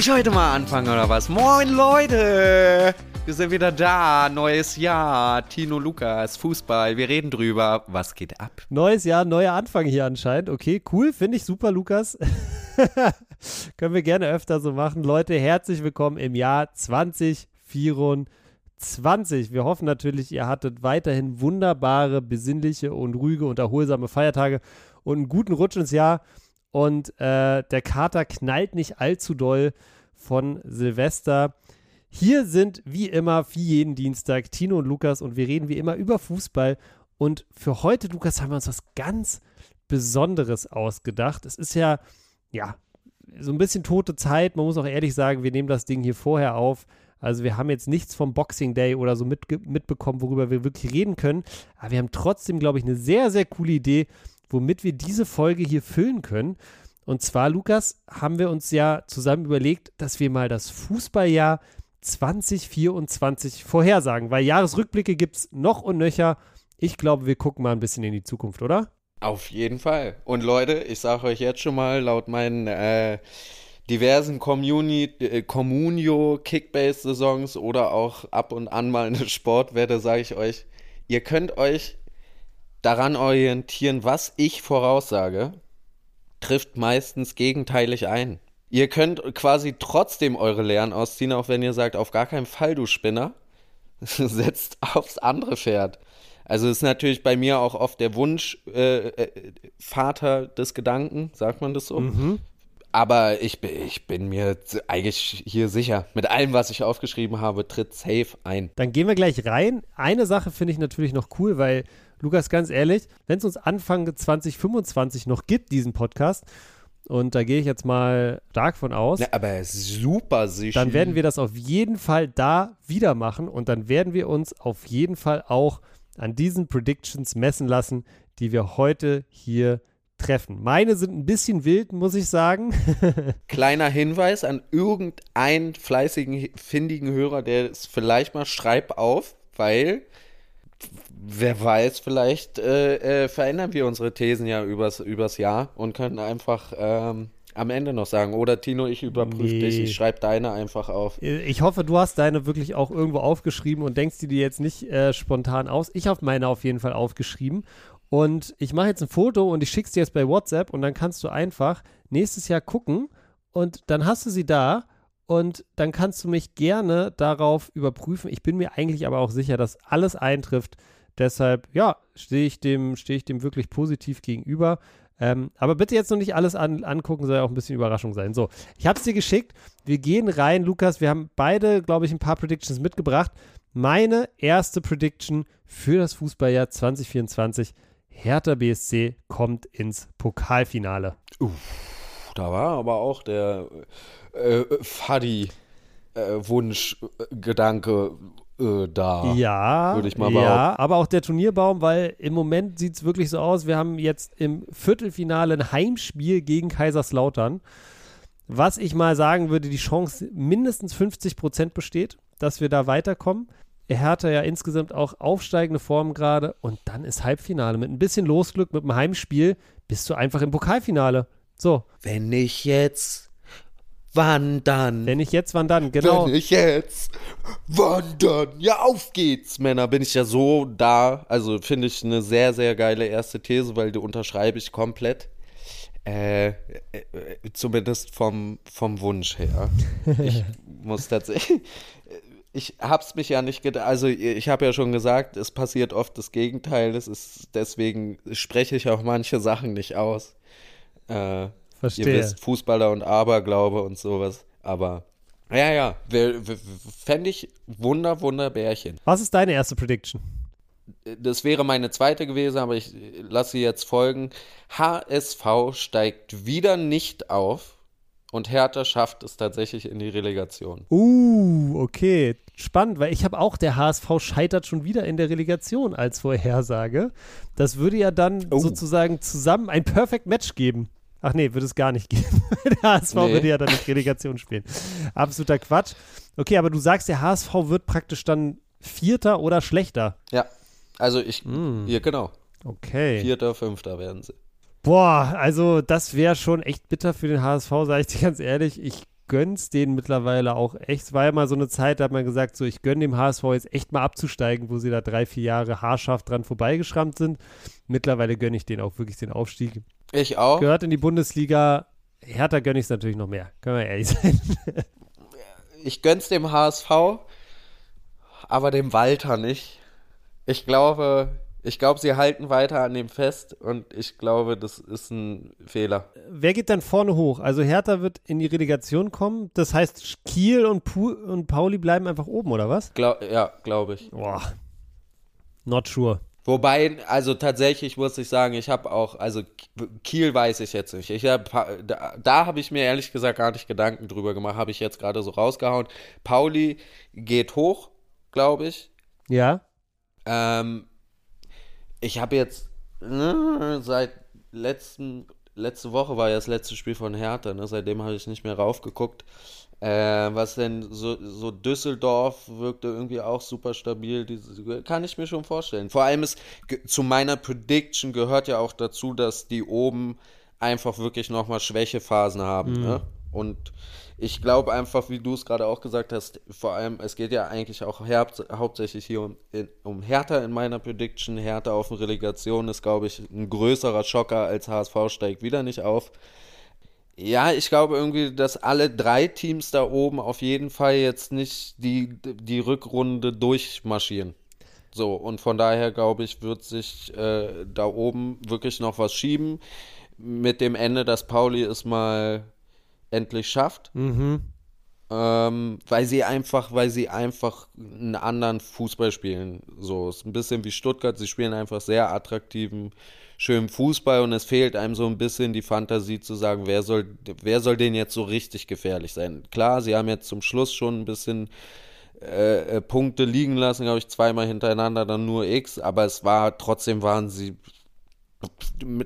Ich heute mal anfangen oder was? Moin Leute! Wir sind wieder da. Neues Jahr. Tino Lukas, Fußball. Wir reden drüber. Was geht ab? Neues Jahr, neuer Anfang hier anscheinend. Okay, cool. Finde ich super, Lukas. Können wir gerne öfter so machen. Leute, herzlich willkommen im Jahr 2024. Wir hoffen natürlich, ihr hattet weiterhin wunderbare, besinnliche und ruhige und erholsame Feiertage und einen guten Rutsch ins Jahr. Und äh, der Kater knallt nicht allzu doll von Silvester. Hier sind wie immer, wie jeden Dienstag, Tino und Lukas und wir reden wie immer über Fußball. Und für heute, Lukas, haben wir uns was ganz Besonderes ausgedacht. Es ist ja, ja, so ein bisschen tote Zeit. Man muss auch ehrlich sagen, wir nehmen das Ding hier vorher auf. Also wir haben jetzt nichts vom Boxing Day oder so mit, mitbekommen, worüber wir wirklich reden können. Aber wir haben trotzdem, glaube ich, eine sehr, sehr coole Idee, womit wir diese Folge hier füllen können. Und zwar, Lukas, haben wir uns ja zusammen überlegt, dass wir mal das Fußballjahr 2024 vorhersagen, weil Jahresrückblicke gibt es noch und nöcher. Ich glaube, wir gucken mal ein bisschen in die Zukunft, oder? Auf jeden Fall. Und Leute, ich sage euch jetzt schon mal, laut meinen äh, diversen äh, Communio Kickbase-Saisons oder auch ab und an mal eine Sportwette, sage ich euch, ihr könnt euch daran orientieren, was ich voraussage, trifft meistens gegenteilig ein. Ihr könnt quasi trotzdem eure Lehren ausziehen, auch wenn ihr sagt, auf gar keinen Fall, du Spinner. Setzt aufs andere Pferd. Also ist natürlich bei mir auch oft der Wunsch äh, äh, Vater des Gedanken, sagt man das so. Mhm. Aber ich, ich bin mir eigentlich hier sicher. Mit allem, was ich aufgeschrieben habe, tritt safe ein. Dann gehen wir gleich rein. Eine Sache finde ich natürlich noch cool, weil, Lukas, ganz ehrlich, wenn es uns Anfang 2025 noch gibt, diesen Podcast, und da gehe ich jetzt mal stark von aus. Ja, aber super sicher. Dann werden wir das auf jeden Fall da wieder machen und dann werden wir uns auf jeden Fall auch an diesen Predictions messen lassen, die wir heute hier treffen. Meine sind ein bisschen wild, muss ich sagen. Kleiner Hinweis an irgendeinen fleißigen, findigen Hörer, der es vielleicht mal schreibt auf, weil wer weiß, vielleicht äh, äh, verändern wir unsere Thesen ja übers, übers Jahr und können einfach ähm, am Ende noch sagen. Oder Tino, ich überprüfe nee. dich, ich schreibe deine einfach auf. Ich hoffe, du hast deine wirklich auch irgendwo aufgeschrieben und denkst dir jetzt nicht äh, spontan aus. Ich habe meine auf jeden Fall aufgeschrieben. Und ich mache jetzt ein Foto und ich schicke es dir jetzt bei WhatsApp und dann kannst du einfach nächstes Jahr gucken und dann hast du sie da und dann kannst du mich gerne darauf überprüfen. Ich bin mir eigentlich aber auch sicher, dass alles eintrifft. Deshalb, ja, stehe ich, dem, ich dem wirklich positiv gegenüber. Ähm, aber bitte jetzt noch nicht alles an, angucken, soll ja auch ein bisschen Überraschung sein. So, ich habe es dir geschickt. Wir gehen rein, Lukas. Wir haben beide, glaube ich, ein paar Predictions mitgebracht. Meine erste Prediction für das Fußballjahr 2024. Hertha BSC kommt ins Pokalfinale. Uff, da war aber auch der äh, Fadi äh, Wunschgedanke äh, da. Ja, würde ich mal behaupten. Ja, aber auch der Turnierbaum, weil im Moment sieht es wirklich so aus, wir haben jetzt im Viertelfinale ein Heimspiel gegen Kaiserslautern. Was ich mal sagen würde, die Chance mindestens 50 Prozent besteht, dass wir da weiterkommen. Hertha ja insgesamt auch aufsteigende Form gerade und dann ist Halbfinale. Mit ein bisschen Losglück, mit einem Heimspiel bist du einfach im Pokalfinale. So. Wenn ich jetzt Wann dann? Wenn ich jetzt, wann dann? Genau. Wenn ich jetzt, wann dann? Ja, auf geht's, Männer. Bin ich ja so da. Also finde ich eine sehr, sehr geile erste These, weil die unterschreibe ich komplett. Äh, äh, zumindest vom, vom Wunsch her. Ich muss tatsächlich. Ich hab's mich ja nicht gedacht. Also, ich habe ja schon gesagt, es passiert oft das Gegenteil. Das ist, deswegen spreche ich auch manche Sachen nicht aus. Äh, Verstehe. Ihr wisst, Fußballer und Aberglaube und sowas. Aber ja, ja, fände ich Wunder, Wunder Bärchen. Was ist deine erste Prediction? Das wäre meine zweite gewesen, aber ich lasse sie jetzt folgen. HSV steigt wieder nicht auf und Hertha schafft es tatsächlich in die Relegation. Uh, okay. Spannend, weil ich habe auch, der HSV scheitert schon wieder in der Relegation als Vorhersage. Das würde ja dann oh. sozusagen zusammen ein Perfect Match geben. Ach nee, würde es gar nicht geben. der HSV nee. würde ja dann nicht Relegation spielen. Absoluter Quatsch. Okay, aber du sagst, der HSV wird praktisch dann Vierter oder schlechter. Ja, also ich, mm. hier genau. Okay. Vierter, Fünfter werden sie. Boah, also das wäre schon echt bitter für den HSV, sage ich dir ganz ehrlich. Ich gönn's denen mittlerweile auch echt. Es war ja mal so eine Zeit, da hat man gesagt, so ich gönne dem HSV jetzt echt mal abzusteigen, wo sie da drei, vier Jahre haarscharf dran vorbeigeschrammt sind. Mittlerweile gönne ich denen auch wirklich den Aufstieg. Ich auch. Gehört in die Bundesliga. Hertha gönne ich es natürlich noch mehr. Können wir ehrlich sein. ich gönn's dem HSV, aber dem Walter nicht. Ich glaube, ich glaube, sie halten weiter an dem fest und ich glaube, das ist ein Fehler. Wer geht dann vorne hoch? Also Hertha wird in die Relegation kommen. Das heißt, Kiel und, Pu und Pauli bleiben einfach oben, oder was? Glaub, ja, glaube ich. Boah. Not sure. Wobei, also tatsächlich muss ich sagen, ich habe auch, also Kiel weiß ich jetzt nicht. Ich hab, da, da habe ich mir ehrlich gesagt gar nicht Gedanken drüber gemacht, habe ich jetzt gerade so rausgehauen. Pauli geht hoch, glaube ich. Ja. Ähm, ich habe jetzt ne, seit letzten, letzte Woche war ja das letzte Spiel von Hertha, ne? seitdem habe ich nicht mehr raufgeguckt. Äh, was denn so, so Düsseldorf wirkte irgendwie auch super stabil, diese, kann ich mir schon vorstellen. Vor allem ist zu meiner Prediction gehört ja auch dazu, dass die oben einfach wirklich nochmal Schwächephasen haben. Mhm. Ne? Und ich glaube einfach, wie du es gerade auch gesagt hast, vor allem, es geht ja eigentlich auch hauptsächlich hier um, in, um Hertha in meiner Prediction. Hertha auf Relegation ist, glaube ich, ein größerer Schocker als HSV steigt wieder nicht auf. Ja, ich glaube irgendwie, dass alle drei Teams da oben auf jeden Fall jetzt nicht die, die Rückrunde durchmarschieren. So, und von daher glaube ich, wird sich äh, da oben wirklich noch was schieben. Mit dem Ende, dass Pauli es mal endlich schafft. Mhm. Ähm, weil sie einfach, weil sie einfach einen anderen Fußball spielen. So, ist ein bisschen wie Stuttgart, sie spielen einfach sehr attraktiven, schönen Fußball und es fehlt einem so ein bisschen die Fantasie zu sagen, wer soll, wer soll denn jetzt so richtig gefährlich sein? Klar, sie haben jetzt zum Schluss schon ein bisschen äh, äh Punkte liegen lassen, glaube ich, zweimal hintereinander, dann nur X, aber es war, trotzdem waren sie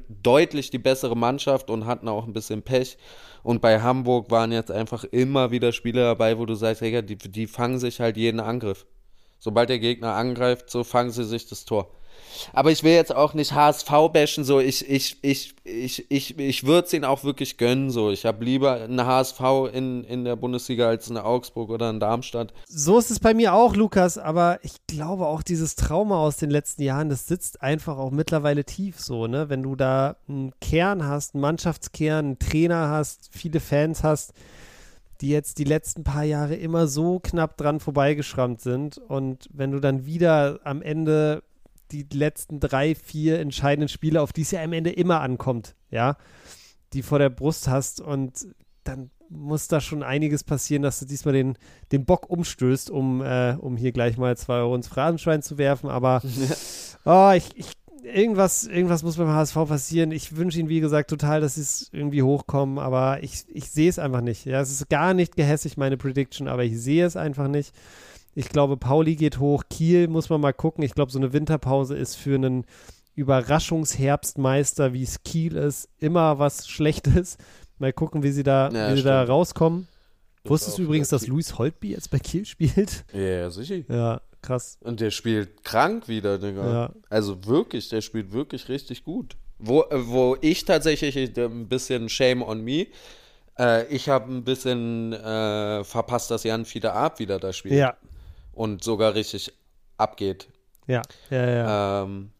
deutlich die bessere Mannschaft und hatten auch ein bisschen Pech. Und bei Hamburg waren jetzt einfach immer wieder Spieler dabei, wo du sagst, hey, die, die fangen sich halt jeden Angriff. Sobald der Gegner angreift, so fangen sie sich das Tor. Aber ich will jetzt auch nicht HSV bashen, so ich, ich, ich, ich, ich, ich würde es ihnen auch wirklich gönnen, so. Ich habe lieber eine HSV in, in der Bundesliga als eine Augsburg oder in Darmstadt. So ist es bei mir auch, Lukas, aber ich glaube auch dieses Trauma aus den letzten Jahren, das sitzt einfach auch mittlerweile tief so, ne? Wenn du da einen Kern hast, einen Mannschaftskern, einen Trainer hast, viele Fans hast, die jetzt die letzten paar Jahre immer so knapp dran vorbeigeschrammt sind und wenn du dann wieder am Ende die letzten drei, vier entscheidenden Spiele, auf die es ja am Ende immer ankommt, ja, die vor der Brust hast und dann muss da schon einiges passieren, dass du diesmal den, den Bock umstößt, um, äh, um hier gleich mal zwei Euro ins Phrasenschwein zu werfen. Aber oh, ich, ich, irgendwas, irgendwas muss beim HSV passieren. Ich wünsche ihnen, wie gesagt, total, dass sie es irgendwie hochkommen, aber ich, ich sehe es einfach nicht. Ja, es ist gar nicht gehässig, meine Prediction, aber ich sehe es einfach nicht. Ich glaube, Pauli geht hoch. Kiel muss man mal gucken. Ich glaube, so eine Winterpause ist für einen Überraschungsherbstmeister, wie es Kiel ist, immer was Schlechtes. Mal gucken, wie sie da, ja, wie sie da rauskommen. Das Wusstest du übrigens, dass Luis Holtby jetzt bei Kiel spielt? Ja, sicher. Ja, krass. Und der spielt krank wieder, Digga. Ja. Also wirklich, der spielt wirklich richtig gut. Wo, äh, wo ich tatsächlich äh, ein bisschen Shame on me. Äh, ich habe ein bisschen äh, verpasst, dass Jan Fieder Ab wieder da spielt. Ja, und sogar richtig abgeht. Ja, ja, ja. Ähm,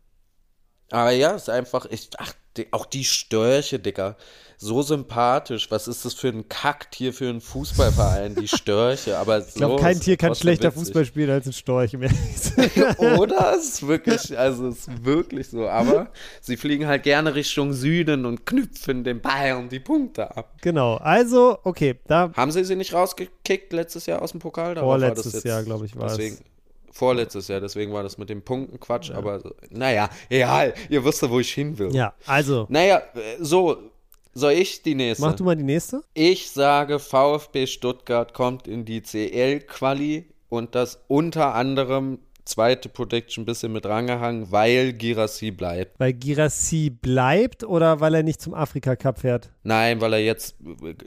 aber ja, ist einfach, ich, ach, die, auch die Störche, Dicker. So sympathisch. Was ist das für ein Kacktier für einen Fußballverein, die Störche? Aber ich glaube, kein Tier kann schlechter witzig. Fußball spielen als ein Storch. Oder? Es ist wirklich, also es ist wirklich so. Aber sie fliegen halt gerne Richtung Süden und knüpfen den und die Punkte ab. Genau. Also, okay. Da Haben sie sie nicht rausgekickt letztes Jahr aus dem Pokal? Vorletztes Jahr, glaube ich, war deswegen, es. Vorletztes Jahr, deswegen war das mit dem Punkten Quatsch, ja. aber naja, egal, ihr wisst ja, wo ich hin will. Ja, also. Naja, so, soll ich die nächste? Mach du mal die nächste. Ich sage, VfB Stuttgart kommt in die CL-Quali und das unter anderem zweite Prediction ein bisschen mit rangehangen, weil Girassi bleibt. Weil Girassi bleibt oder weil er nicht zum Afrika Cup fährt? Nein, weil er jetzt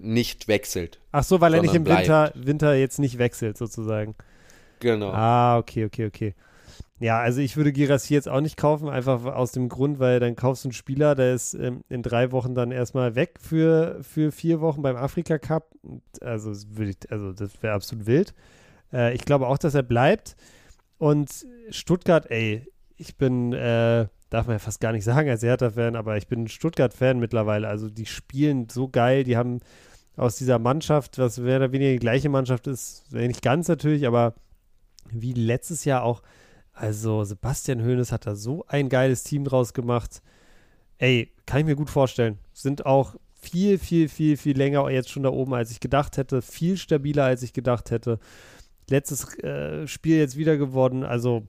nicht wechselt. Ach so, weil er nicht im Winter, Winter jetzt nicht wechselt sozusagen. Genau. Ah, okay, okay, okay. Ja, also ich würde Girassi jetzt auch nicht kaufen, einfach aus dem Grund, weil dann kaufst du einen Spieler, der ist ähm, in drei Wochen dann erstmal weg für, für vier Wochen beim Afrika Cup. Also, ich, also das wäre absolut wild. Äh, ich glaube auch, dass er bleibt. Und Stuttgart, ey, ich bin, äh, darf man ja fast gar nicht sagen als Hertha-Fan, aber ich bin Stuttgart-Fan mittlerweile. Also die spielen so geil, die haben aus dieser Mannschaft, was mehr oder weniger die gleiche Mannschaft ist, nicht ganz natürlich, aber wie letztes Jahr auch also Sebastian Hoeneß hat da so ein geiles Team draus gemacht. Ey, kann ich mir gut vorstellen. Sind auch viel, viel, viel, viel länger jetzt schon da oben, als ich gedacht hätte. Viel stabiler, als ich gedacht hätte. Letztes äh, Spiel jetzt wieder geworden. Also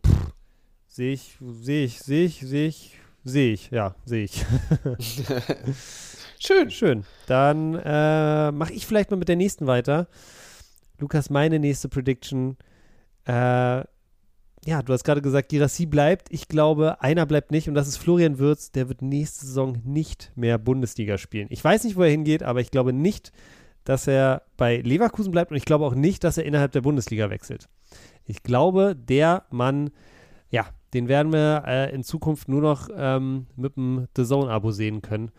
sehe ich, sehe ich, sehe ich, sehe ich, sehe ich. Ja, sehe ich. Schön. Schön. Dann äh, mache ich vielleicht mal mit der nächsten weiter. Lukas, meine nächste Prediction. Äh, ja, du hast gerade gesagt, Girassi bleibt. Ich glaube, einer bleibt nicht und das ist Florian Würz. Der wird nächste Saison nicht mehr Bundesliga spielen. Ich weiß nicht, wo er hingeht, aber ich glaube nicht, dass er bei Leverkusen bleibt und ich glaube auch nicht, dass er innerhalb der Bundesliga wechselt. Ich glaube, der Mann, ja, den werden wir äh, in Zukunft nur noch ähm, mit dem The Zone-Abo sehen können,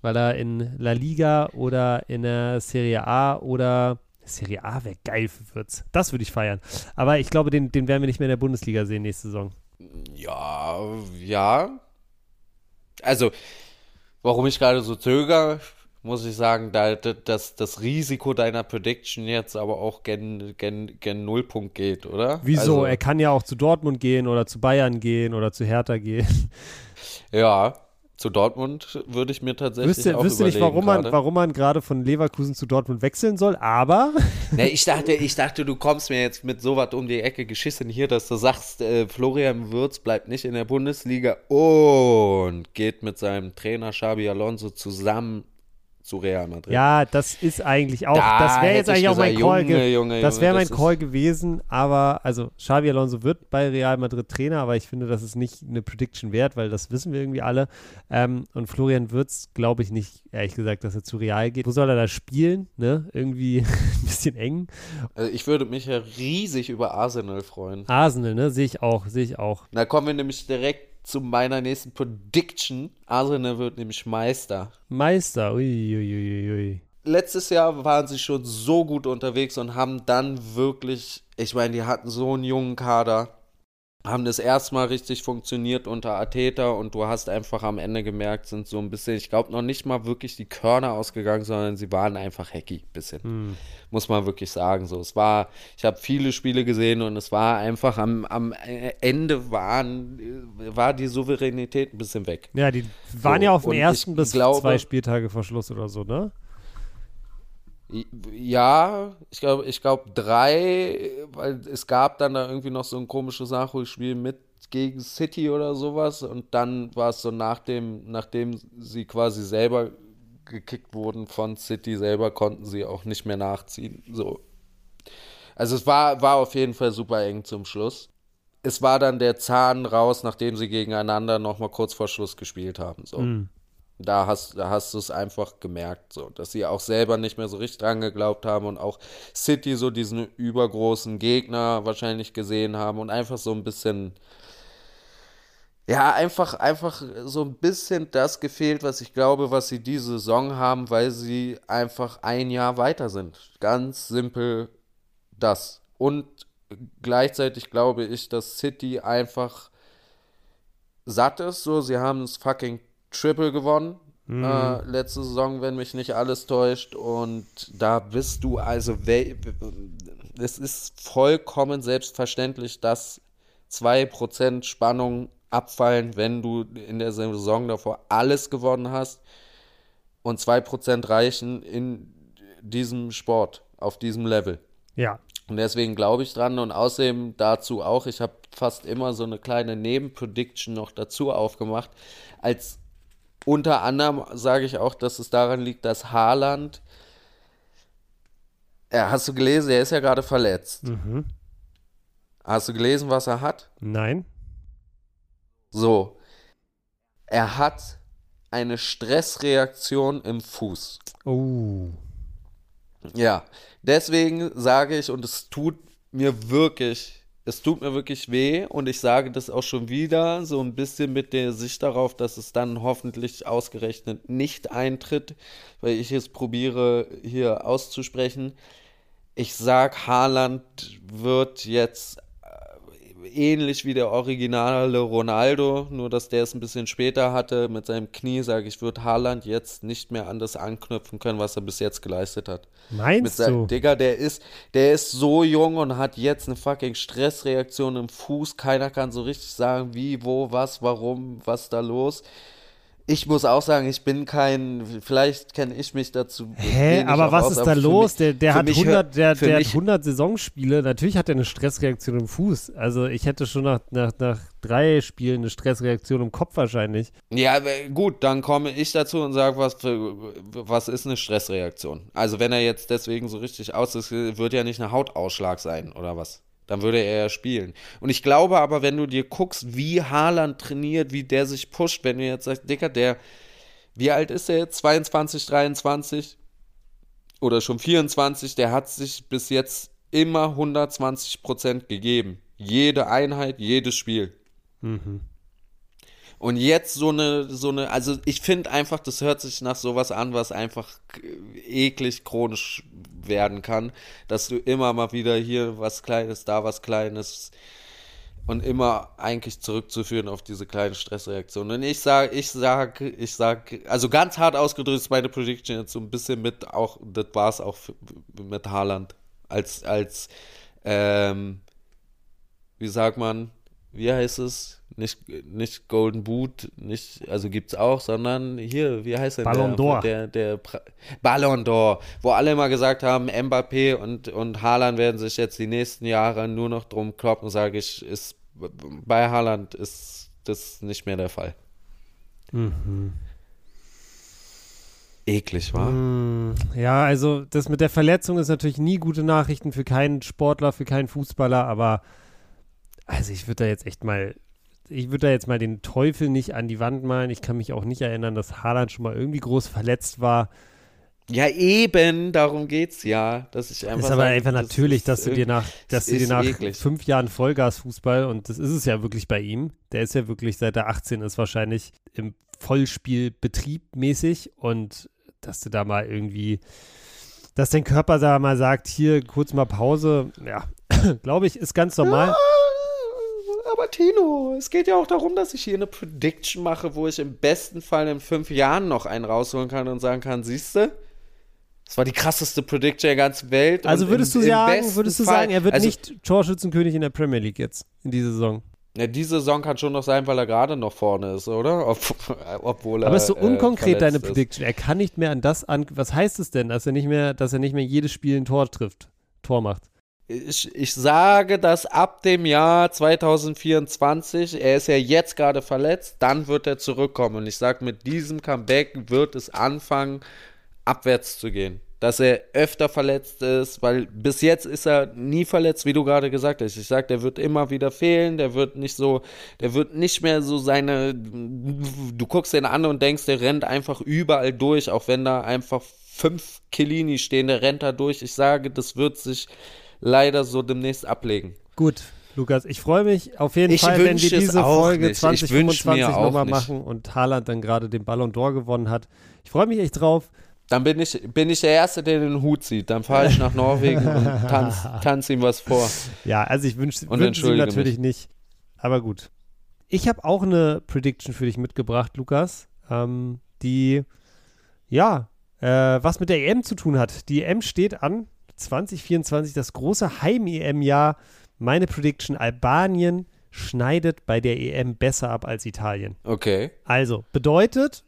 weil er in La Liga oder in der Serie A oder Serie A wäre geil für Würz. Das würde ich feiern. Aber ich glaube, den, den werden wir nicht mehr in der Bundesliga sehen nächste Saison. Ja, ja. Also, warum ich gerade so zögere, muss ich sagen, da, dass das Risiko deiner Prediction jetzt aber auch gen, gen, gen Nullpunkt geht, oder? Wieso? Also, er kann ja auch zu Dortmund gehen oder zu Bayern gehen oder zu Hertha gehen. Ja, zu Dortmund würde ich mir tatsächlich wüsste, auch wüsste nicht, warum man, warum man gerade von Leverkusen zu Dortmund wechseln soll, aber. nee, ich dachte, ich dachte, du kommst mir jetzt mit so was um die Ecke geschissen hier, dass du sagst, äh, Florian Würz bleibt nicht in der Bundesliga und geht mit seinem Trainer Xabi Alonso zusammen zu Real Madrid. Ja, das ist eigentlich auch, da das wäre jetzt eigentlich auch mein Call, Junge, Junge, das wäre mein Call gewesen, aber also Xabi Alonso wird bei Real Madrid Trainer, aber ich finde, das ist nicht eine Prediction wert, weil das wissen wir irgendwie alle. Ähm, und Florian Würz glaube ich nicht, ehrlich gesagt, dass er zu Real geht. Wo soll er da spielen? Ne? Irgendwie ein bisschen eng. Also ich würde mich ja riesig über Arsenal freuen. Arsenal, ne? Sehe ich auch, sehe ich auch. Da kommen wir nämlich direkt zu meiner nächsten Prediction. Arsenal wird nämlich Meister. Meister, uiuiuiui. Ui, ui. Letztes Jahr waren sie schon so gut unterwegs und haben dann wirklich, ich meine, die hatten so einen jungen Kader haben das erstmal richtig funktioniert unter Ateta und du hast einfach am Ende gemerkt, sind so ein bisschen, ich glaube noch nicht mal wirklich die Körner ausgegangen, sondern sie waren einfach hacky bisschen. Hm. Muss man wirklich sagen. So, es war, ich habe viele Spiele gesehen und es war einfach am, am Ende waren, war die Souveränität ein bisschen weg. Ja, die waren so, ja auf dem ersten bis glaube, zwei Spieltage vor Schluss oder so, ne? Ja, ich glaube, ich glaube drei, weil es gab dann da irgendwie noch so eine komische Sache, ich spiele mit gegen City oder sowas und dann war es so nachdem, nachdem sie quasi selber gekickt wurden von City selber, konnten sie auch nicht mehr nachziehen. So. Also es war, war auf jeden Fall super eng zum Schluss. Es war dann der Zahn raus, nachdem sie gegeneinander nochmal kurz vor Schluss gespielt haben. So. Mm. Da hast, da hast du es einfach gemerkt, so, dass sie auch selber nicht mehr so richtig dran geglaubt haben und auch City so diesen übergroßen Gegner wahrscheinlich gesehen haben und einfach so ein bisschen, ja, einfach, einfach so ein bisschen das gefehlt, was ich glaube, was sie diese Saison haben, weil sie einfach ein Jahr weiter sind. Ganz simpel das. Und gleichzeitig glaube ich, dass City einfach satt ist, so, sie haben es fucking Triple gewonnen. Mhm. Äh, letzte Saison, wenn mich nicht alles täuscht. Und da bist du also, es ist vollkommen selbstverständlich, dass 2% Spannung abfallen, wenn du in der Saison davor alles gewonnen hast. Und 2% reichen in diesem Sport, auf diesem Level. Ja. Und deswegen glaube ich dran und außerdem dazu auch, ich habe fast immer so eine kleine Nebenprediction noch dazu aufgemacht, als unter anderem sage ich auch, dass es daran liegt, dass Haaland, ja, hast du gelesen, er ist ja gerade verletzt. Mhm. Hast du gelesen, was er hat? Nein. So. Er hat eine Stressreaktion im Fuß. Oh. Ja, deswegen sage ich, und es tut mir wirklich es tut mir wirklich weh und ich sage das auch schon wieder, so ein bisschen mit der Sicht darauf, dass es dann hoffentlich ausgerechnet nicht eintritt, weil ich es probiere hier auszusprechen. Ich sag, Haaland wird jetzt ähnlich wie der originale Ronaldo, nur dass der es ein bisschen später hatte mit seinem Knie, sage ich, wird Haaland jetzt nicht mehr an das anknüpfen können, was er bis jetzt geleistet hat. Meinst mit du? Digga, der ist, der ist so jung und hat jetzt eine fucking Stressreaktion im Fuß. Keiner kann so richtig sagen, wie, wo, was, warum, was da los. Ich muss auch sagen, ich bin kein, vielleicht kenne ich mich dazu. Hä, aber was aus, ist da los? Mich, der, der hat 100, der, der hat 100 Saisonspiele. Natürlich hat er eine Stressreaktion im Fuß. Also ich hätte schon nach, nach, nach drei Spielen eine Stressreaktion im Kopf wahrscheinlich. Ja, gut, dann komme ich dazu und sage, was, was ist eine Stressreaktion? Also wenn er jetzt deswegen so richtig aus ist, wird ja nicht ein Hautausschlag sein oder was? Dann würde er ja spielen. Und ich glaube aber, wenn du dir guckst, wie Haaland trainiert, wie der sich pusht, wenn du jetzt sagst, Dicker, der, wie alt ist er jetzt? 22, 23 oder schon 24, der hat sich bis jetzt immer 120 Prozent gegeben. Jede Einheit, jedes Spiel. Mhm. Und jetzt so eine, so eine, also ich finde einfach, das hört sich nach sowas an, was einfach eklig chronisch werden kann, dass du immer mal wieder hier was Kleines, da was Kleines und immer eigentlich zurückzuführen auf diese kleinen Stressreaktionen. Und ich sage, ich sage, ich sage, also ganz hart ausgedrückt ist meine Prediction jetzt so ein bisschen mit auch, das war es auch mit Haaland als, als, ähm, wie sagt man, wie heißt es? Nicht, nicht Golden Boot, nicht, also gibt's auch, sondern hier, wie heißt der? Ballon d'Or. Der, der, der Ballon d'Or, wo alle immer gesagt haben, Mbappé und, und Haaland werden sich jetzt die nächsten Jahre nur noch drum kloppen, sage ich, ist, bei Haaland ist das nicht mehr der Fall. Mhm. Eklig, war. Mm, ja, also das mit der Verletzung ist natürlich nie gute Nachrichten für keinen Sportler, für keinen Fußballer, aber also ich würde da jetzt echt mal, ich würde da jetzt mal den Teufel nicht an die Wand malen. Ich kann mich auch nicht erinnern, dass Haaland schon mal irgendwie groß verletzt war. Ja, eben, darum geht's ja. Dass ich einfach ist aber sage, einfach das natürlich, dass du dir nach, dass du dir nach fünf Jahren Vollgasfußball, und das ist es ja wirklich bei ihm, der ist ja wirklich seit er 18 ist wahrscheinlich im Vollspielbetrieb mäßig und dass du da mal irgendwie, dass dein Körper da mal sagt, hier kurz mal Pause, ja, glaube ich, ist ganz normal. Ja Tino, es geht ja auch darum, dass ich hier eine Prediction mache, wo ich im besten Fall in fünf Jahren noch einen rausholen kann und sagen kann, siehst du, das war die krasseste Prediction der ganzen Welt. Also würdest im, du sagen, würdest du Fall, sagen, er wird also, nicht Torschützenkönig in der Premier League jetzt in dieser Saison? Ja, diese Saison kann schon noch sein, weil er gerade noch vorne ist, oder? Ob, obwohl er. Aber ist so äh, unkonkret äh, deine Prediction. Er kann nicht mehr an das an. Was heißt es denn, dass er nicht mehr, dass er nicht mehr jedes Spiel ein Tor trifft, Tor macht? Ich, ich sage, dass ab dem Jahr 2024, er ist ja jetzt gerade verletzt, dann wird er zurückkommen. Und ich sage, mit diesem Comeback wird es anfangen, abwärts zu gehen. Dass er öfter verletzt ist, weil bis jetzt ist er nie verletzt, wie du gerade gesagt hast. Ich sage, der wird immer wieder fehlen, der wird nicht so, der wird nicht mehr so seine, du guckst ihn an und denkst, der rennt einfach überall durch, auch wenn da einfach fünf Kellini stehen, der rennt da durch. Ich sage, das wird sich leider so demnächst ablegen. Gut, Lukas, ich freue mich auf jeden ich Fall, wenn wir diese Folge 2025 nochmal machen und Haaland dann gerade den Ballon d'Or gewonnen hat. Ich freue mich echt drauf. Dann bin ich, bin ich der Erste, der den Hut zieht. Dann fahre ich nach Norwegen und tanze tanz ihm was vor. Ja, also ich wünsche wünsch ihm natürlich mich. nicht. Aber gut. Ich habe auch eine Prediction für dich mitgebracht, Lukas, ähm, die ja äh, was mit der EM zu tun hat. Die EM steht an. 2024 das große Heim-EM-Jahr. Meine Prediction: Albanien schneidet bei der EM besser ab als Italien. Okay. Also, bedeutet,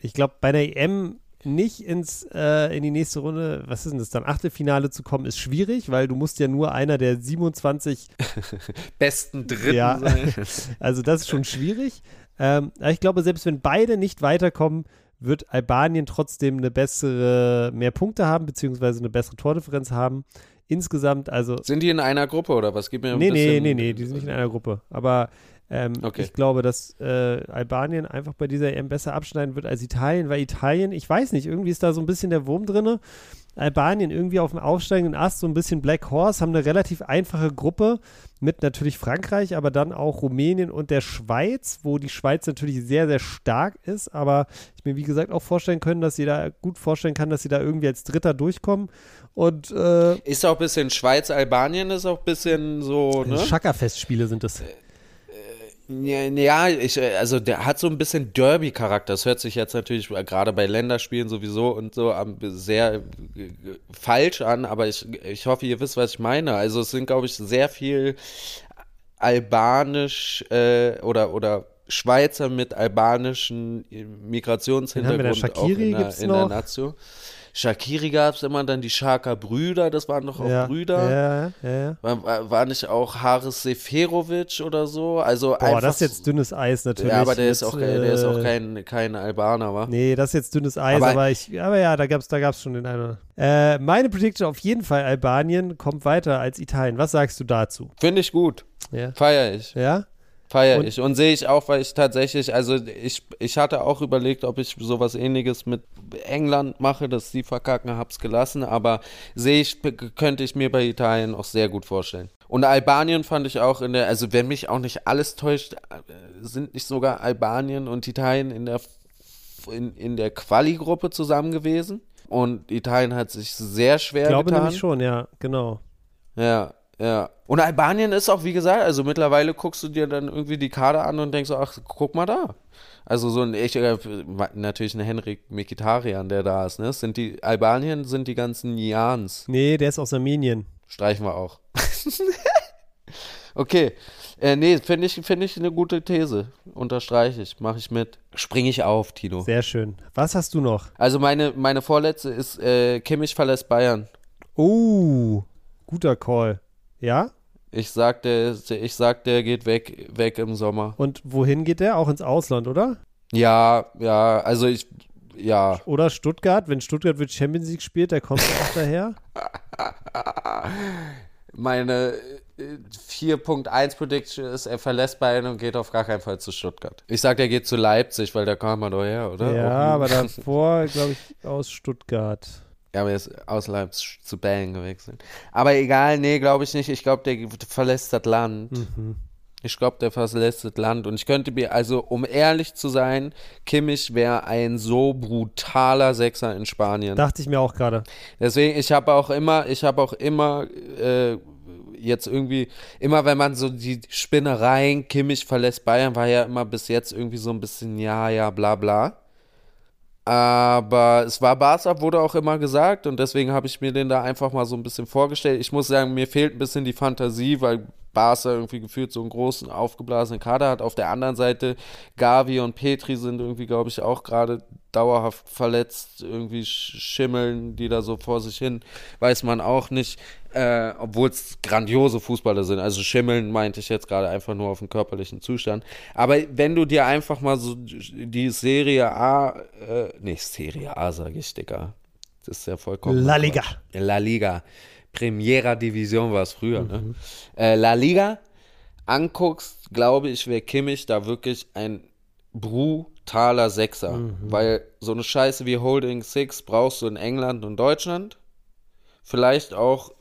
ich glaube, bei der EM nicht ins, äh, in die nächste Runde, was ist denn das dann, Achtelfinale zu kommen, ist schwierig, weil du musst ja nur einer der 27 besten Dritten ja, sein. also das ist schon schwierig. Ähm, aber ich glaube, selbst wenn beide nicht weiterkommen, wird Albanien trotzdem eine bessere, mehr Punkte haben, beziehungsweise eine bessere Tordifferenz haben. Insgesamt, also. Sind die in einer Gruppe oder was? Gib mir ein nee, bisschen. Nee, nee, nee, die sind nicht in einer Gruppe. Aber Ähm, Okay. Ich glaube, dass äh, Albanien einfach bei dieser EM besser abschneiden wird als Italien, weil Italien, ich weiß nicht, irgendwie ist da so ein bisschen der Wurm drinne. Albanien irgendwie auf dem aufsteigenden Ast, so ein bisschen Black Horse, haben eine relativ einfache Gruppe mit natürlich Frankreich, aber dann auch Rumänien und der Schweiz, wo die Schweiz natürlich sehr, sehr stark ist, aber ich mir wie gesagt auch vorstellen können, dass sie da gut vorstellen kann, dass sie da irgendwie als Dritter durchkommen und äh, Ist auch ein bisschen Schweiz, Albanien ist auch ein bisschen so, ne? Schackerfestspiele sind das. Ja, ja, ich, äh, also der hat so ein bisschen Derby-Charakter. Das hört sich jetzt natürlich äh, gerade bei Länderspielen sowieso und so sehr äh, falsch an, aber ich, ich hoffe, ihr wisst, was ich meine. Also es sind, glaube ich, sehr viel albanisch äh, oder, oder Schweizer mit albanischen Migrationshintergrund auch in der, in der? Nation. Shakiri gab es immer, dann die Schaka Brüder, das waren doch auch ja, Brüder. Ja, ja, ja. War, war, nicht auch Haris Seferovic oder so? Also Boah, einfach das ist jetzt dünnes Eis natürlich. ja, aber der ist mit, auch, kein- der ist auch äh, kein, kein Albaner, wa? Nee, das ist jetzt dünnes Eis, Aber- aber, ich, aber ja, da gab's, da gab's schon den einen. Äh, meine Prediction auf jeden Fall: Albanien kommt weiter als Italien. Was sagst du dazu? Finde ich gut. Ja. Feier ich. Ja? Feier ich. Und sehe ich auch, weil ich tatsächlich, also ich, ich hatte auch überlegt, ob ich sowas ähnliches mit England mache, dass die verkacken, hab's gelassen, aber sehe ich, könnte ich mir bei Italien auch sehr gut vorstellen. Und Albanien fand ich auch in der, also wenn mich auch nicht alles täuscht, äh, sind nicht sogar Albanien und Italien in der, in, in der Quali-Gruppe zusammen gewesen. Und Italien hat sich sehr schwer Ich glaube getan. nämlich schon, ja, genau. Ja, ja. Und Albanien ist auch, wie gesagt, also mittlerweile guckst du dir dann irgendwie die Kader an und denkst so, ach, guck mal da. Also so ein, ich, äh, natürlich ein Henrik Mikitarian, der da ist, ne? Sind die, Albanien sind die ganzen Nians. Nee, der ist aus Armenien. Streichen wir auch. okay. Äh, nee, finde ich, finde ich eine gute These. Unterstreiche ich, mache ich mit. Springe ich auf, Tino. Sehr schön. Was hast du noch? Also meine, meine vorletzte ist, äh, Kimmich verlässt Bayern. Oh, guter Call. Ja? Ich sag, der, ich sag, der geht weg, weg im Sommer. Und wohin geht der? Auch ins Ausland, oder? Ja, ja, also ich, ja. Oder Stuttgart? Wenn Stuttgart wird Champions League spielt, der kommt auch daher. Meine äh, 4.1 Prediction ist, er verlässt Bayern und geht auf gar keinen Fall zu Stuttgart. Ich sag, der geht zu Leipzig, weil da kam er doch her, oder? Ja, aber davor, glaube ich, aus Stuttgart. Ja, aber er ist aus Leipzig zu Bayern gewechselt. Aber egal, nee, glaube ich nicht. Ich glaube, der verlässt das Land. Mhm. Ich glaube, der verlässt das Land. Und ich könnte mir, also um ehrlich zu sein, Kimmich wäre ein so brutaler Sechser in Spanien. Dachte ich mir auch gerade. Deswegen, ich habe auch immer, ich habe auch immer äh, jetzt irgendwie, immer wenn man so die Spinnereien, Kimmich verlässt Bayern, war ja immer bis jetzt irgendwie so ein bisschen ja, ja, bla bla. Aber es war Barca, wurde auch immer gesagt und deswegen habe ich mir den da einfach mal so ein bisschen vorgestellt. Ich muss sagen, mir fehlt ein bisschen die Fantasie, weil Barca irgendwie gefühlt so einen großen, aufgeblasenen Kader hat. Auf der anderen Seite, Gavi und Petri sind irgendwie, glaube ich, auch gerade dauerhaft verletzt, irgendwie sch- schimmeln die da so vor sich hin, weiß man auch nicht, äh, obwohl es grandiose Fußballer sind. Also schimmeln meinte ich jetzt gerade einfach nur auf den körperlichen Zustand. Aber wenn du dir einfach mal so die Serie A, äh, nicht Serie A, sage ich, Digga. Das ist ja vollkommen. La Liga. La Liga. Primera Division war es früher, ne? Äh, La Liga anguckst, glaube ich, wäre Kimmich da wirklich ein brutaler Sechser. Weil so eine Scheiße wie Holding Six brauchst du in England und Deutschland. Vielleicht auch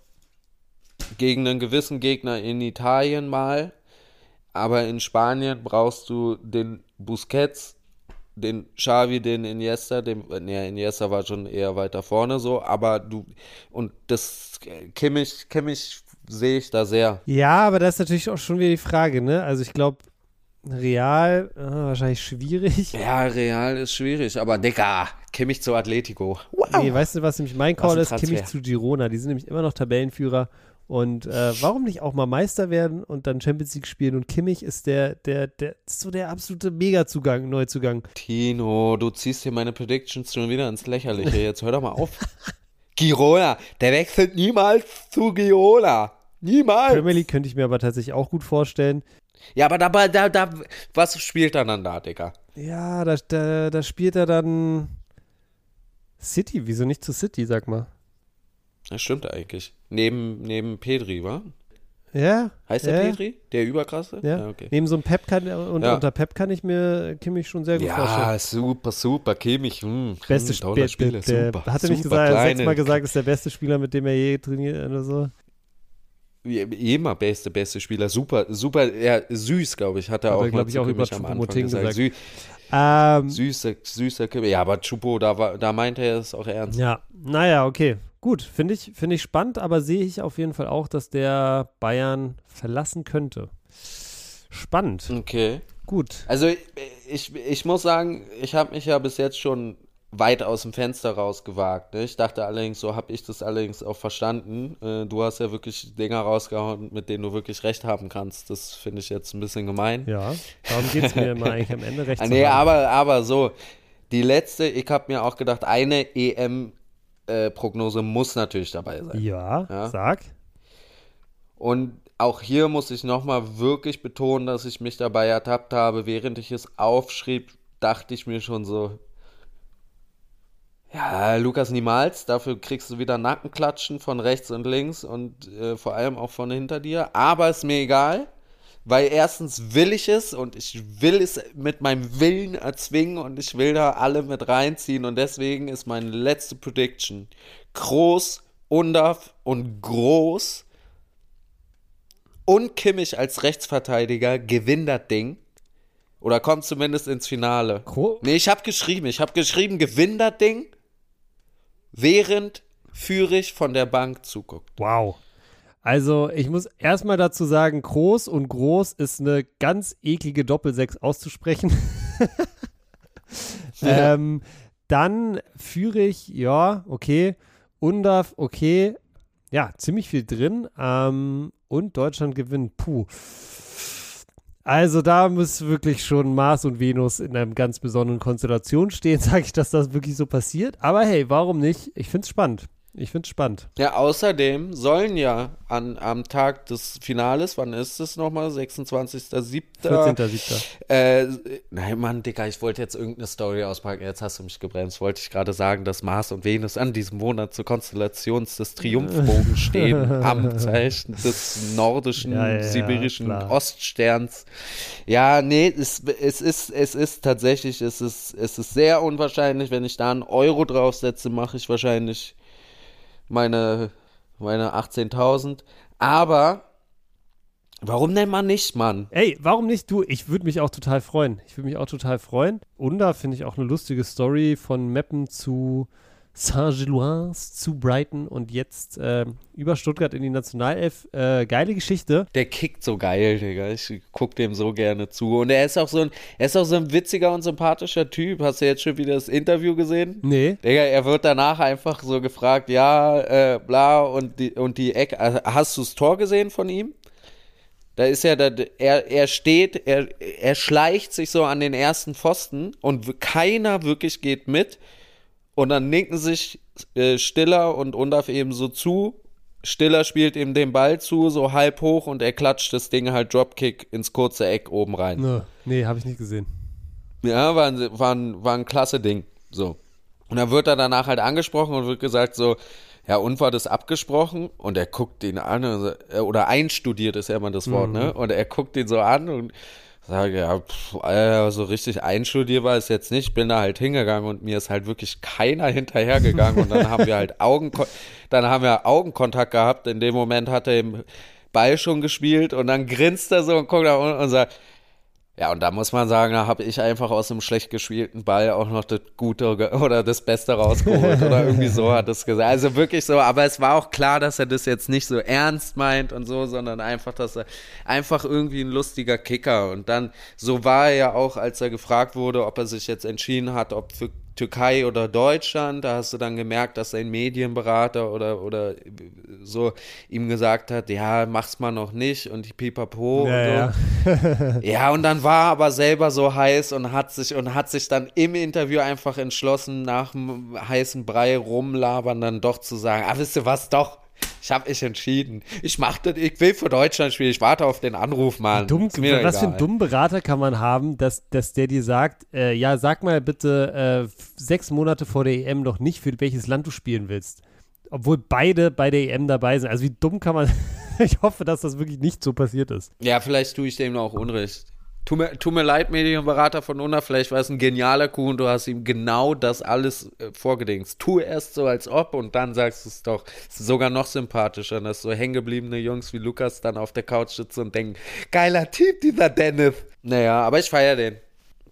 gegen einen gewissen Gegner in Italien mal. Aber in Spanien brauchst du den Busquets, den Xavi, den Iniesta, den, ne, Iniesta war schon eher weiter vorne so, aber du, und das Kimmich, Kimmich sehe ich da sehr. Ja, aber das ist natürlich auch schon wieder die Frage, ne? Also ich glaube, Real, äh, wahrscheinlich schwierig. Ja, Real ist schwierig, aber Digga, Kimmich zu Atletico. Nee, weißt du, was nämlich mein Call ist? Kimmich zu Girona. Die sind nämlich immer noch Tabellenführer. Und äh, warum nicht auch mal Meister werden und dann Champions League spielen? Und Kimmich ist der, der, der, ist so der absolute Megazugang, Neuzugang. Tino, du ziehst hier meine Predictions schon wieder ins Lächerliche. Jetzt hör doch mal auf. Girona, der wechselt niemals zu Girona. Niemals. Premier League könnte ich mir aber tatsächlich auch gut vorstellen. Ja, aber da, da, da, was spielt er dann da, Digga? Ja, da, da, da spielt er dann City. Wieso nicht zu City, sag mal? Das stimmt eigentlich. Neben, neben Pedri, wa? Ja. Heißt der ja. Petri? Der Überkrasse? Ja. okay. Neben so einem Pep kann und Ja. unter Pep kann ich mir Ja. Kimmich schon sehr gut vorstellen. Ja, super, super. Kimmich, hm, Beste hm, toller Spieler, Spieler, der, super. der, hatte nicht gesagt, er hat sechsmal gesagt, ist der beste Spieler, mit dem er je trainiert oder so. Immer beste, beste Spieler. Super, super, ja, süß, glaube ich, hat er Hat er, auch mal glaub ich, zu auch über am Anfang gesagt. gesagt. Sü Ähm, süßer, süßer Kimmich. Ja, aber Chupo, da, war, da meinte er es auch ernst. ja, naja, okay. Gut, finde ich, finde ich spannend, aber sehe ich auf jeden Fall auch, dass der Bayern verlassen könnte. Spannend. Okay. Gut. Also ich, ich muss sagen, ich habe mich ja bis jetzt schon weit aus dem Fenster rausgewagt. Ne? Ich dachte allerdings, so habe ich das allerdings auch verstanden. Äh, du hast ja wirklich Dinger rausgehauen, mit denen du wirklich recht haben kannst. Das finde ich jetzt ein bisschen gemein. Ja, darum geht es mir immer eigentlich am Ende recht Ah, nee, aber, aber so, die letzte, ich habe mir auch gedacht, eine EM-Prognose muss natürlich dabei sein. Ja, Ja. sag. Und auch hier muss ich nochmal wirklich betonen, dass ich mich dabei ertappt habe, während ich es aufschrieb, dachte ich mir schon so, ja, Lukas niemals, dafür kriegst du wieder Nackenklatschen von rechts und links und äh, vor allem auch von hinter dir. Aber ist mir egal, weil erstens will ich es und ich will es mit meinem Willen erzwingen und ich will da alle mit reinziehen und deswegen ist meine letzte Prediction groß, Undav und groß und Kimmich als Rechtsverteidiger gewinnt das Ding. Oder kommt zumindest ins Finale. Gro Nee, ich habe geschrieben, ich habe geschrieben, gewinnt das Ding, während Fürich von der Bank zuguckt. Wow. Also, ich muss erstmal dazu sagen, groß und groß ist eine ganz eklige Doppelsechs auszusprechen. ähm, dann führe ich, ja, okay. Undav, okay. Ja, ziemlich viel drin. Ähm, und Deutschland gewinnt. Puh. Also da muss wirklich schon Mars und Venus in einer ganz besonderen Konstellation stehen, sage ich, dass das wirklich so passiert. Aber hey, warum nicht? Ich finde es spannend. Ich finde es spannend. Ja, außerdem sollen ja an, am Tag des Finales, wann ist es nochmal? 26.07. 14.07. Äh, nein, Mann, Dicker, ich wollte jetzt irgendeine Story auspacken. Jetzt hast du mich gebremst. Wollte ich gerade sagen, dass Mars und Venus an diesem Monat zur Konstellation des Triumphbogens stehen, am Zeichen des nordischen, Ja, ja, ja, sibirischen klar. Oststerns. Ja, nee, es, es, ist, es ist tatsächlich, es ist, es ist sehr unwahrscheinlich. Wenn ich da einen Euro draufsetze, mache ich wahrscheinlich meine, meine 18.000. Aber warum nennt man nicht, Mann? Ey, warum nicht du? Ich würde mich auch total freuen. Ich würde mich auch total freuen. Und da finde ich auch eine lustige Story von Meppen zu Saint-Gilloise zu Brighton und jetzt äh, über Stuttgart in die Nationalelf. Äh, geile Geschichte. Der kickt so geil, Digga. Ich guck dem so gerne zu. Und er ist auch so ein, er ist auch so ein witziger und sympathischer Typ. Hast du jetzt schon wieder das Interview gesehen? Nee. Digga, er wird danach einfach so gefragt, ja, äh, bla, und die, und die Ecke. Also, Hast du das Tor gesehen von ihm? Da ist ja, da, er, er steht, er, er schleicht sich so an den ersten Pfosten und keiner wirklich geht mit. Und dann nicken sich äh, Stiller und Undaf eben so zu. Stiller spielt ihm den Ball zu, so halb hoch und er klatscht das Ding halt Dropkick ins kurze Eck oben rein. Nö. Nee, habe ich nicht gesehen. Ja, war ein, war, ein, war ein klasse Ding. So. Und dann wird er danach halt angesprochen und wird gesagt so, ja, und war das abgesprochen? Und er guckt ihn an, äh, oder einstudiert ist ja immer das Wort, ne? Und er guckt ihn so an und sagt, ja, pff, Alter, so richtig einstudiert war es jetzt nicht. Bin da halt hingegangen und mir ist halt wirklich keiner hinterhergegangen. Und dann haben wir halt Augen, dann haben wir Augenkontakt gehabt. In dem Moment hat er im Ball schon gespielt und dann grinst er so und guckt nach unten und sagt, ja, und da muss man sagen, da habe ich einfach aus einem schlecht gespielten Ball auch noch das Gute oder das Beste rausgeholt oder irgendwie so hat es gesagt. Also wirklich so, aber es war auch klar, dass er das jetzt nicht so ernst meint und so, sondern einfach, dass er einfach irgendwie ein lustiger Kicker und dann, so war er ja auch, als er gefragt wurde, ob er sich jetzt entschieden hat, ob für Türkei oder Deutschland, da hast du dann gemerkt, dass sein Medienberater oder, oder so ihm gesagt hat, ja, mach's mal noch nicht und die Pipapo und so. Ja, ja. Ja, und dann war er aber selber so heiß und hat sich und hat sich dann im Interview einfach entschlossen, nach dem heißen Brei rumlabern, dann doch zu sagen, ah, wisst ihr was, doch, ich habe mich entschieden. Ich mach das, ich will für Deutschland spielen, ich warte auf den Anruf, Mann. Dumm, Ist mir was für einen dummen Berater kann man haben, dass, dass der dir sagt, äh, ja, sag mal bitte äh, sechs Monate vor der EM noch nicht, für welches Land du spielen willst. Obwohl beide bei der EM dabei sind. Also wie dumm kann man, ich hoffe, dass das wirklich nicht so passiert ist. Ja, vielleicht tue ich dem auch Unrecht. Tu mir, tu mir leid, Medienberater von Unna, vielleicht war es ein genialer Coup und du hast ihm genau das alles äh, vorgedingst. Tu erst so, als ob und dann sagst du es doch. Sogar noch sympathischer, dass so hängengebliebene Jungs wie Lukas dann auf der Couch sitzen und denken, geiler Typ, dieser Dennis. Naja, aber ich feiere den.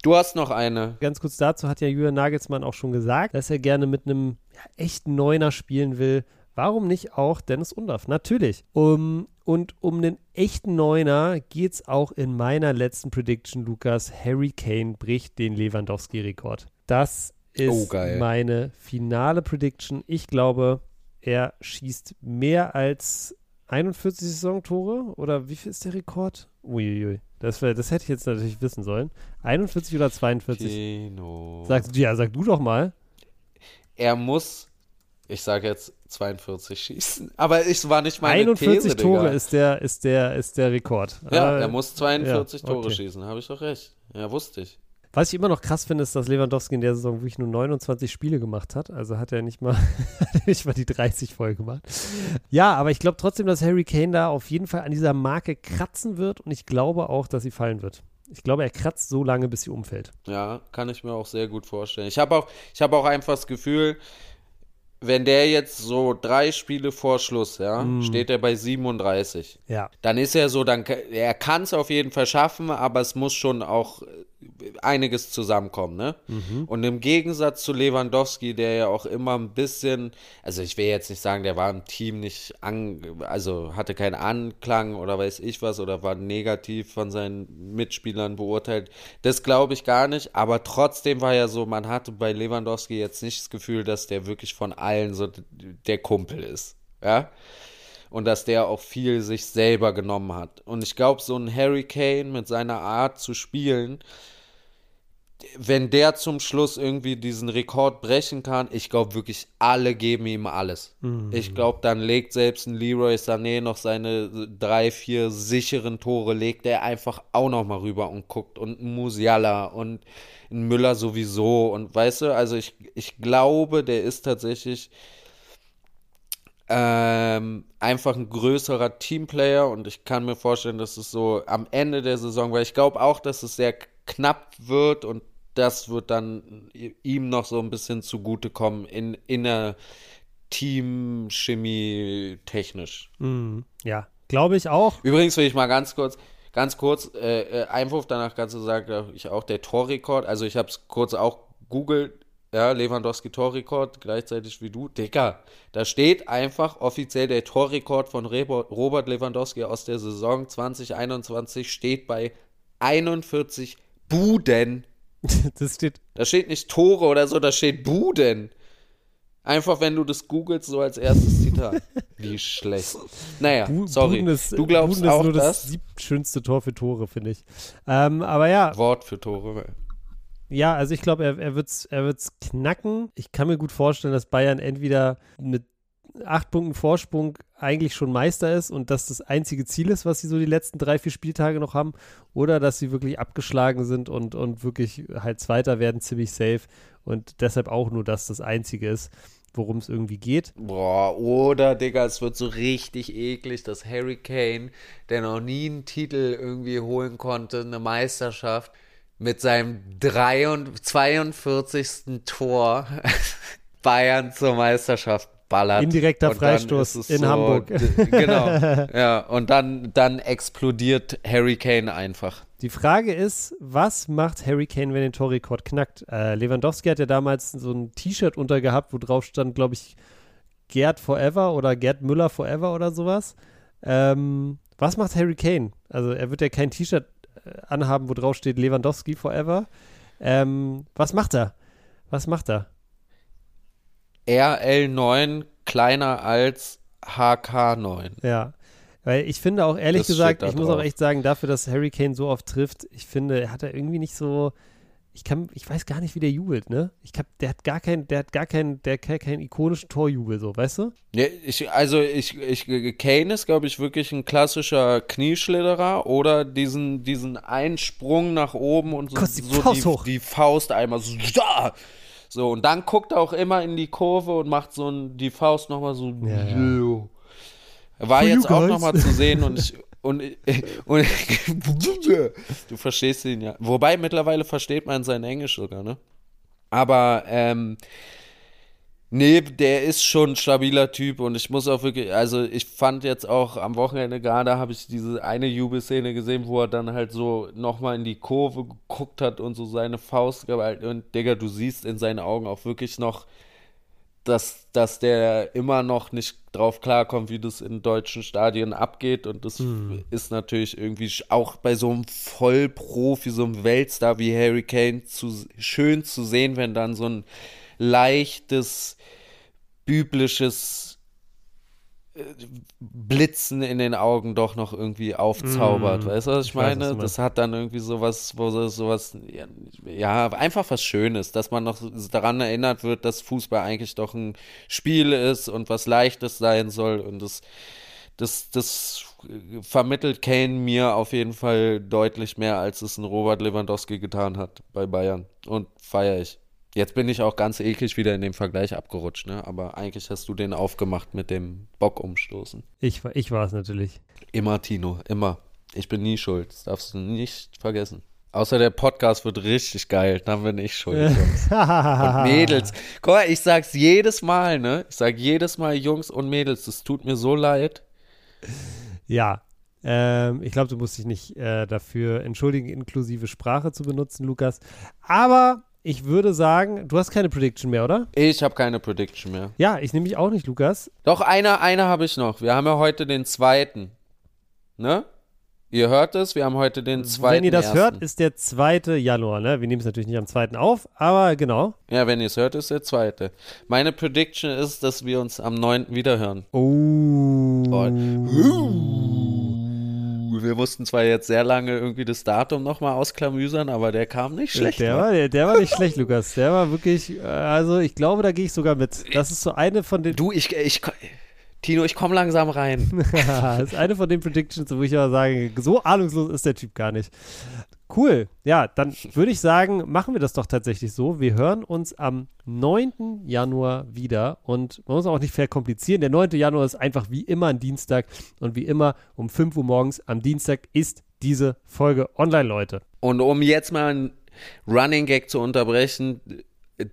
Du hast noch eine. Ganz kurz dazu hat ja Julian Nagelsmann auch schon gesagt, dass er gerne mit einem ja, echten Neuner spielen will. Warum nicht auch Dennis Undaff? Natürlich. Um, und um einen echten Neuner geht es auch in meiner letzten Prediction, Lukas. Harry Kane bricht den Lewandowski-Rekord. Das ist Oh, meine finale Prediction. Ich glaube, er schießt mehr als 41 Saisontore. Oder wie viel ist der Rekord? Uiuiui. Das, wär, das hätte ich jetzt natürlich wissen sollen. 41 oder 42? Kino. Sag, ja, sag du doch mal. Er muss, ich sage jetzt 42 schießen, aber es war nicht meine 41 These, Tore Digga. ist der, ist, der, ist der Rekord. Ja, Äh, er muss 42 ja, Tore okay. schießen, habe ich doch recht. Ja, wusste ich. Was ich immer noch krass finde, ist, dass Lewandowski in der Saison wirklich nur 29 Spiele gemacht hat. Also hat er nicht mal, nicht mal die 30 voll gemacht. Ja, aber ich glaube trotzdem, dass Harry Kane da auf jeden Fall an dieser Marke kratzen wird und ich glaube auch, dass sie fallen wird. Ich glaube, er kratzt so lange, bis sie umfällt. Ja, kann ich mir auch sehr gut vorstellen. Ich habe auch, ich habe auch einfach das Gefühl, wenn der jetzt so drei Spiele vor Schluss, ja, Mm. steht er bei 37. Ja. Dann ist er so, dann er kann es auf jeden Fall schaffen, aber es muss schon auch einiges zusammenkommen, ne? Und im Gegensatz zu Lewandowski, der ja auch immer ein bisschen, also ich will jetzt nicht sagen, der war im Team nicht an, also hatte keinen Anklang oder weiß ich was oder war negativ von seinen Mitspielern beurteilt. Das glaube ich gar nicht, aber trotzdem war ja so, man hatte bei Lewandowski jetzt nicht das Gefühl, dass der wirklich von allen so der Kumpel ist, ja? und dass der auch viel sich selber genommen hat. Und ich glaube, so ein Harry Kane mit seiner Art zu spielen, wenn der zum Schluss irgendwie diesen Rekord brechen kann, ich glaube wirklich, alle geben ihm alles. Ich glaube, dann legt selbst ein Leroy Sané noch seine drei, vier sicheren Tore, legt er einfach auch noch mal rüber und guckt. Und ein Musiala und ein Müller sowieso. Und weißt du, also ich, ich glaube, der ist tatsächlich ähm, einfach ein größerer Teamplayer und ich kann mir vorstellen, dass es so am Ende der Saison, weil ich glaube auch, dass es sehr knapp wird und das wird dann ihm noch so ein bisschen zugutekommen in, in der Teamchemie technisch. Mhm. Ja, glaube ich auch. Übrigens will ich mal ganz kurz, ganz kurz, äh, äh, Einwurf danach kannst du sagen, ich auch der Torrekord, also ich habe es kurz auch googelt, ja, Lewandowski Torrekord, gleichzeitig wie du. Digga, da steht einfach offiziell der Torrekord von Robert Lewandowski aus der Saison 2021 steht bei 41 Buden. Das steht. Da steht nicht Tore oder so, da steht Buden. Einfach, wenn du das googelst, so als erstes Zitat. Wie schlecht. Naja, Bu- sorry. Buden ist, du glaubst Buden ist auch nur das, das? siebtschönste Tor für Tore, finde ich. Ähm, aber ja, Wort für Tore. Ja, also ich glaube, er, er wird es er wird's knacken. Ich kann mir gut vorstellen, dass Bayern entweder mit acht Punkten Vorsprung eigentlich schon Meister ist und dass das einzige Ziel ist, was sie so die letzten drei, vier Spieltage noch haben, oder dass sie wirklich abgeschlagen sind und, und wirklich halt Zweiter werden, ziemlich safe und deshalb auch nur das das Einzige ist, worum es irgendwie geht. Boah, oder, Digga, es wird so richtig eklig, dass Harry Kane, der noch nie einen Titel irgendwie holen konnte, eine Meisterschaft, mit seinem 43, 42. Tor Bayern zur Meisterschaft ballert. Indirekter Freistoß in so, Hamburg. Genau, ja, und dann, dann explodiert Harry Kane einfach. Die Frage ist, was macht Harry Kane, wenn den Torrekord knackt? Äh, Lewandowski hat ja damals so ein T-Shirt untergehabt, wo drauf stand, glaube ich, Gerd Forever oder Gerd Müller Forever oder sowas. Ähm, was macht Harry Kane? Also er wird ja kein T-Shirt äh, anhaben, wo drauf steht Lewandowski Forever. Ähm, was macht er? Was macht er? RL9 kleiner als HK9. Ja. Weil ich finde auch, ehrlich Das gesagt, ich muss auch echt sagen, dafür, dass Harry Kane so oft trifft, ich finde, er hat er irgendwie nicht so. Ich kann, ich weiß gar nicht, wie der jubelt, ne? Ich hab, der hat gar keinen, der hat gar keinen, der hat keinen ikonischen Torjubel, so, weißt du? Ja, ich, also ich, ich, Kane ist, glaube ich, wirklich ein klassischer Knieschlitterer oder diesen, diesen Einsprung nach oben und so, die so Faust die, hoch. die Faust einmal so, da! So und dann guckt er auch immer in die Kurve und macht so ein, die Faust nochmal so, Ja, ja. War For jetzt auch nochmal zu sehen und ich. Und, und du verstehst ihn ja. Wobei mittlerweile versteht man sein Englisch sogar, ne? Aber ähm, nee, der ist schon ein stabiler Typ und ich muss auch wirklich, also ich fand jetzt auch am Wochenende gerade habe ich diese eine Jubelszene gesehen, wo er dann halt so nochmal in die Kurve geguckt hat und so seine Faust geballt und Digga, du siehst in seinen Augen auch wirklich noch dass, dass der immer noch nicht drauf klarkommt, wie das in deutschen Stadien abgeht. Und das ist natürlich irgendwie auch bei so einem Vollprofi, so einem Weltstar wie Harry Kane zu, schön zu sehen, wenn dann so ein leichtes, biblisches äh, Blitzen in den Augen doch noch irgendwie aufzaubert. Mm, Weißt du, was ich, ich weiß, was meine? du meinst. das hat dann irgendwie sowas, wo so- sowas, ja, ja, einfach was Schönes, dass man noch daran erinnert wird, dass Fußball eigentlich doch ein Spiel ist und was Leichtes sein soll und das, das, das vermittelt Kane mir auf jeden Fall deutlich mehr, als es ein Robert Lewandowski getan hat bei Bayern und feiere ich. Jetzt bin ich auch ganz eklig wieder in dem Vergleich abgerutscht, ne? Aber eigentlich hast du den aufgemacht mit dem Bock umstoßen. Ich, war- ich war es natürlich. Immer, Tino, immer. Ich bin nie schuld. Das darfst du nicht vergessen. Außer der Podcast wird richtig geil. Dann bin ich schuld. Jungs. Und Mädels. Guck mal, ich sag's jedes Mal, ne? Ich sag jedes Mal Jungs und Mädels. Das tut mir so leid. Ja. Ähm, ich glaube, du musst dich nicht äh, dafür entschuldigen, inklusive Sprache zu benutzen, Lukas. Aber ich würde sagen, du hast keine Prediction mehr, oder? Ich habe keine Prediction mehr. Ja, ich nehme mich auch nicht, Lukas. Doch, eine, eine habe ich noch. Wir haben ja heute den zweiten. Ne? Ihr hört es, wir haben heute den zweiten. Wenn ihr das ersten. hört, ist der 2. Januar, ne? Wir nehmen es natürlich nicht am 2. auf, aber genau. Ja, wenn ihr es hört, ist der zweite. Meine Prediction ist, dass wir uns am 9. wiederhören. Oh. Wir mussten zwar jetzt sehr lange irgendwie das Datum nochmal ausklamüsern, aber der kam nicht schlecht. der, wa? war, der, der war nicht schlecht, Lukas. Der war wirklich, äh, also ich glaube, da gehe ich sogar mit. Das ist so eine von den, Du, ich, ich, Tino, ich komme langsam rein. das ist eine von den Predictions, wo ich aber sage, so ahnungslos ist der Typ gar nicht. Cool. Ja, dann würde ich sagen, machen wir das doch tatsächlich so. Wir hören uns am 9. Januar wieder und man muss auch nicht verkomplizieren. Der 9. Januar ist einfach wie immer ein Dienstag und wie immer um 5 Uhr morgens am Dienstag ist diese Folge online, Leute. Und um jetzt mal einen Running Gag zu unterbrechen,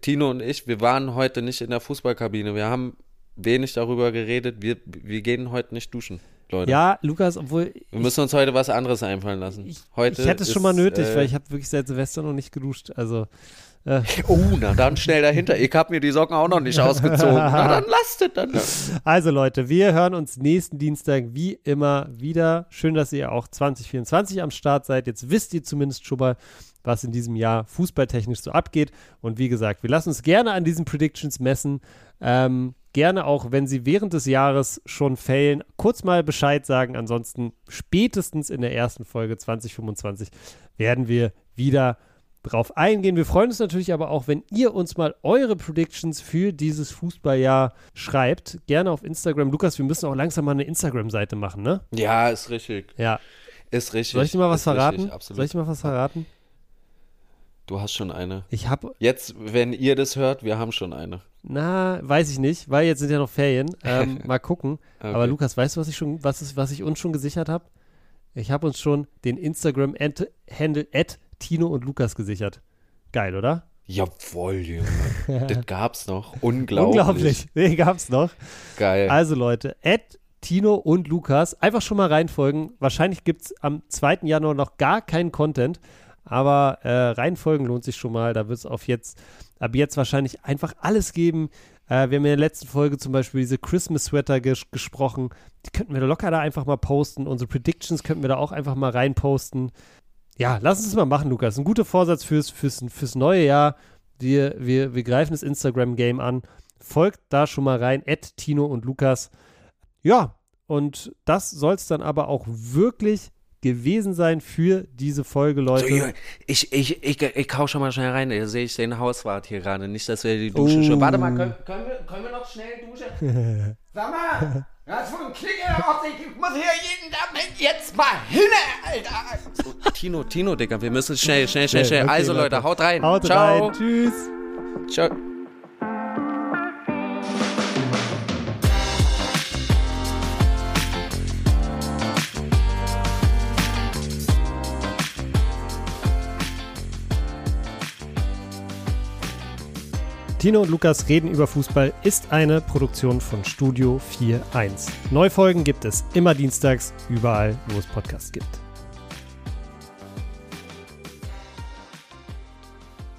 Tino und ich, wir waren heute nicht in der Fußballkabine. Wir haben wenig darüber geredet. Wir, wir gehen heute nicht duschen, Leute. Ja, Lukas, obwohl Wir müssen uns heute was anderes einfallen lassen. ich, heute ich hätte es schon mal nötig, äh, weil ich habe wirklich seit Silvester noch nicht geduscht. Also äh, Oh, na dann schnell dahinter. Ich habe mir die Socken auch noch nicht ausgezogen. Na dann lasst es dann. Also Leute, wir hören uns nächsten Dienstag wie immer wieder. Schön, dass ihr auch 2024 am Start seid. Jetzt wisst ihr zumindest schon mal, was in diesem Jahr fußballtechnisch so abgeht. Und wie gesagt, wir lassen uns gerne an diesen Predictions messen. Ähm, gerne auch, wenn sie während des Jahres schon failen, kurz mal Bescheid sagen. Ansonsten spätestens in der ersten Folge 2025 werden wir wieder drauf eingehen. Wir freuen uns natürlich aber auch, wenn ihr uns mal eure Predictions für dieses Fußballjahr schreibt. Gerne auf Instagram. Lukas, wir müssen auch langsam mal eine Instagram-Seite machen, ne? Ja, ist richtig. Ja. Ist richtig. Soll ich dir mal was verraten? Richtig, absolut. Soll ich dir mal was verraten? Du hast schon eine. Ich habe, Jetzt, wenn ihr das hört, wir haben schon eine. na, weiß ich nicht, weil jetzt sind ja noch Ferien. Ähm, mal gucken. Okay. Aber Lukas, weißt du, was ich schon, was ist, was ich uns schon gesichert habe? Ich habe uns schon den Instagram-Handle at Tino und Lukas gesichert. Geil, oder? Jawohl, Junge. das gab's noch. Unglaublich. Unglaublich. Nee, gab's noch. Geil. Also Leute, Ed, Tino und Lukas, einfach schon mal reinfolgen. Wahrscheinlich gibt es am 2. Januar noch gar keinen Content, aber äh, reinfolgen lohnt sich schon mal. Da wird es auf jetzt, ab jetzt wahrscheinlich einfach alles geben. Äh, wir haben in der letzten Folge zum Beispiel diese Christmas-Sweater ges gesprochen. Die könnten wir locker da einfach mal posten. Unsere Predictions könnten wir da auch einfach mal reinposten. Ja, lass uns das mal machen, Lukas. Ein guter Vorsatz fürs, fürs, fürs neue Jahr. Wir, wir, wir greifen das Instagram-Game an. Folgt da schon mal rein, Ed, Tino und Lukas. Ja, und das soll es dann aber auch wirklich gewesen sein für diese Folge, Leute. So, ich, ich, ich, ich hau schon mal schnell rein. Da sehe ich den Hauswart hier gerade. Nicht, dass wir die Dusche Oh. schon. Warte mal, können, können, wir, können wir noch schnell duschen? Sag mal, das ist von Klinge auf Ich muss hier jeden Tag jetzt mal hin, Alter. So, Tino, Tino, Digga, wir müssen schnell, schnell, schnell, schnell. Okay, also, Leute, haut rein. Haut Ciao. rein. Tschüss. Ciao. Tino und Lukas reden über Fußball ist eine Produktion von Studio 4.1. Neufolgen gibt es immer dienstags, überall, wo es Podcasts gibt.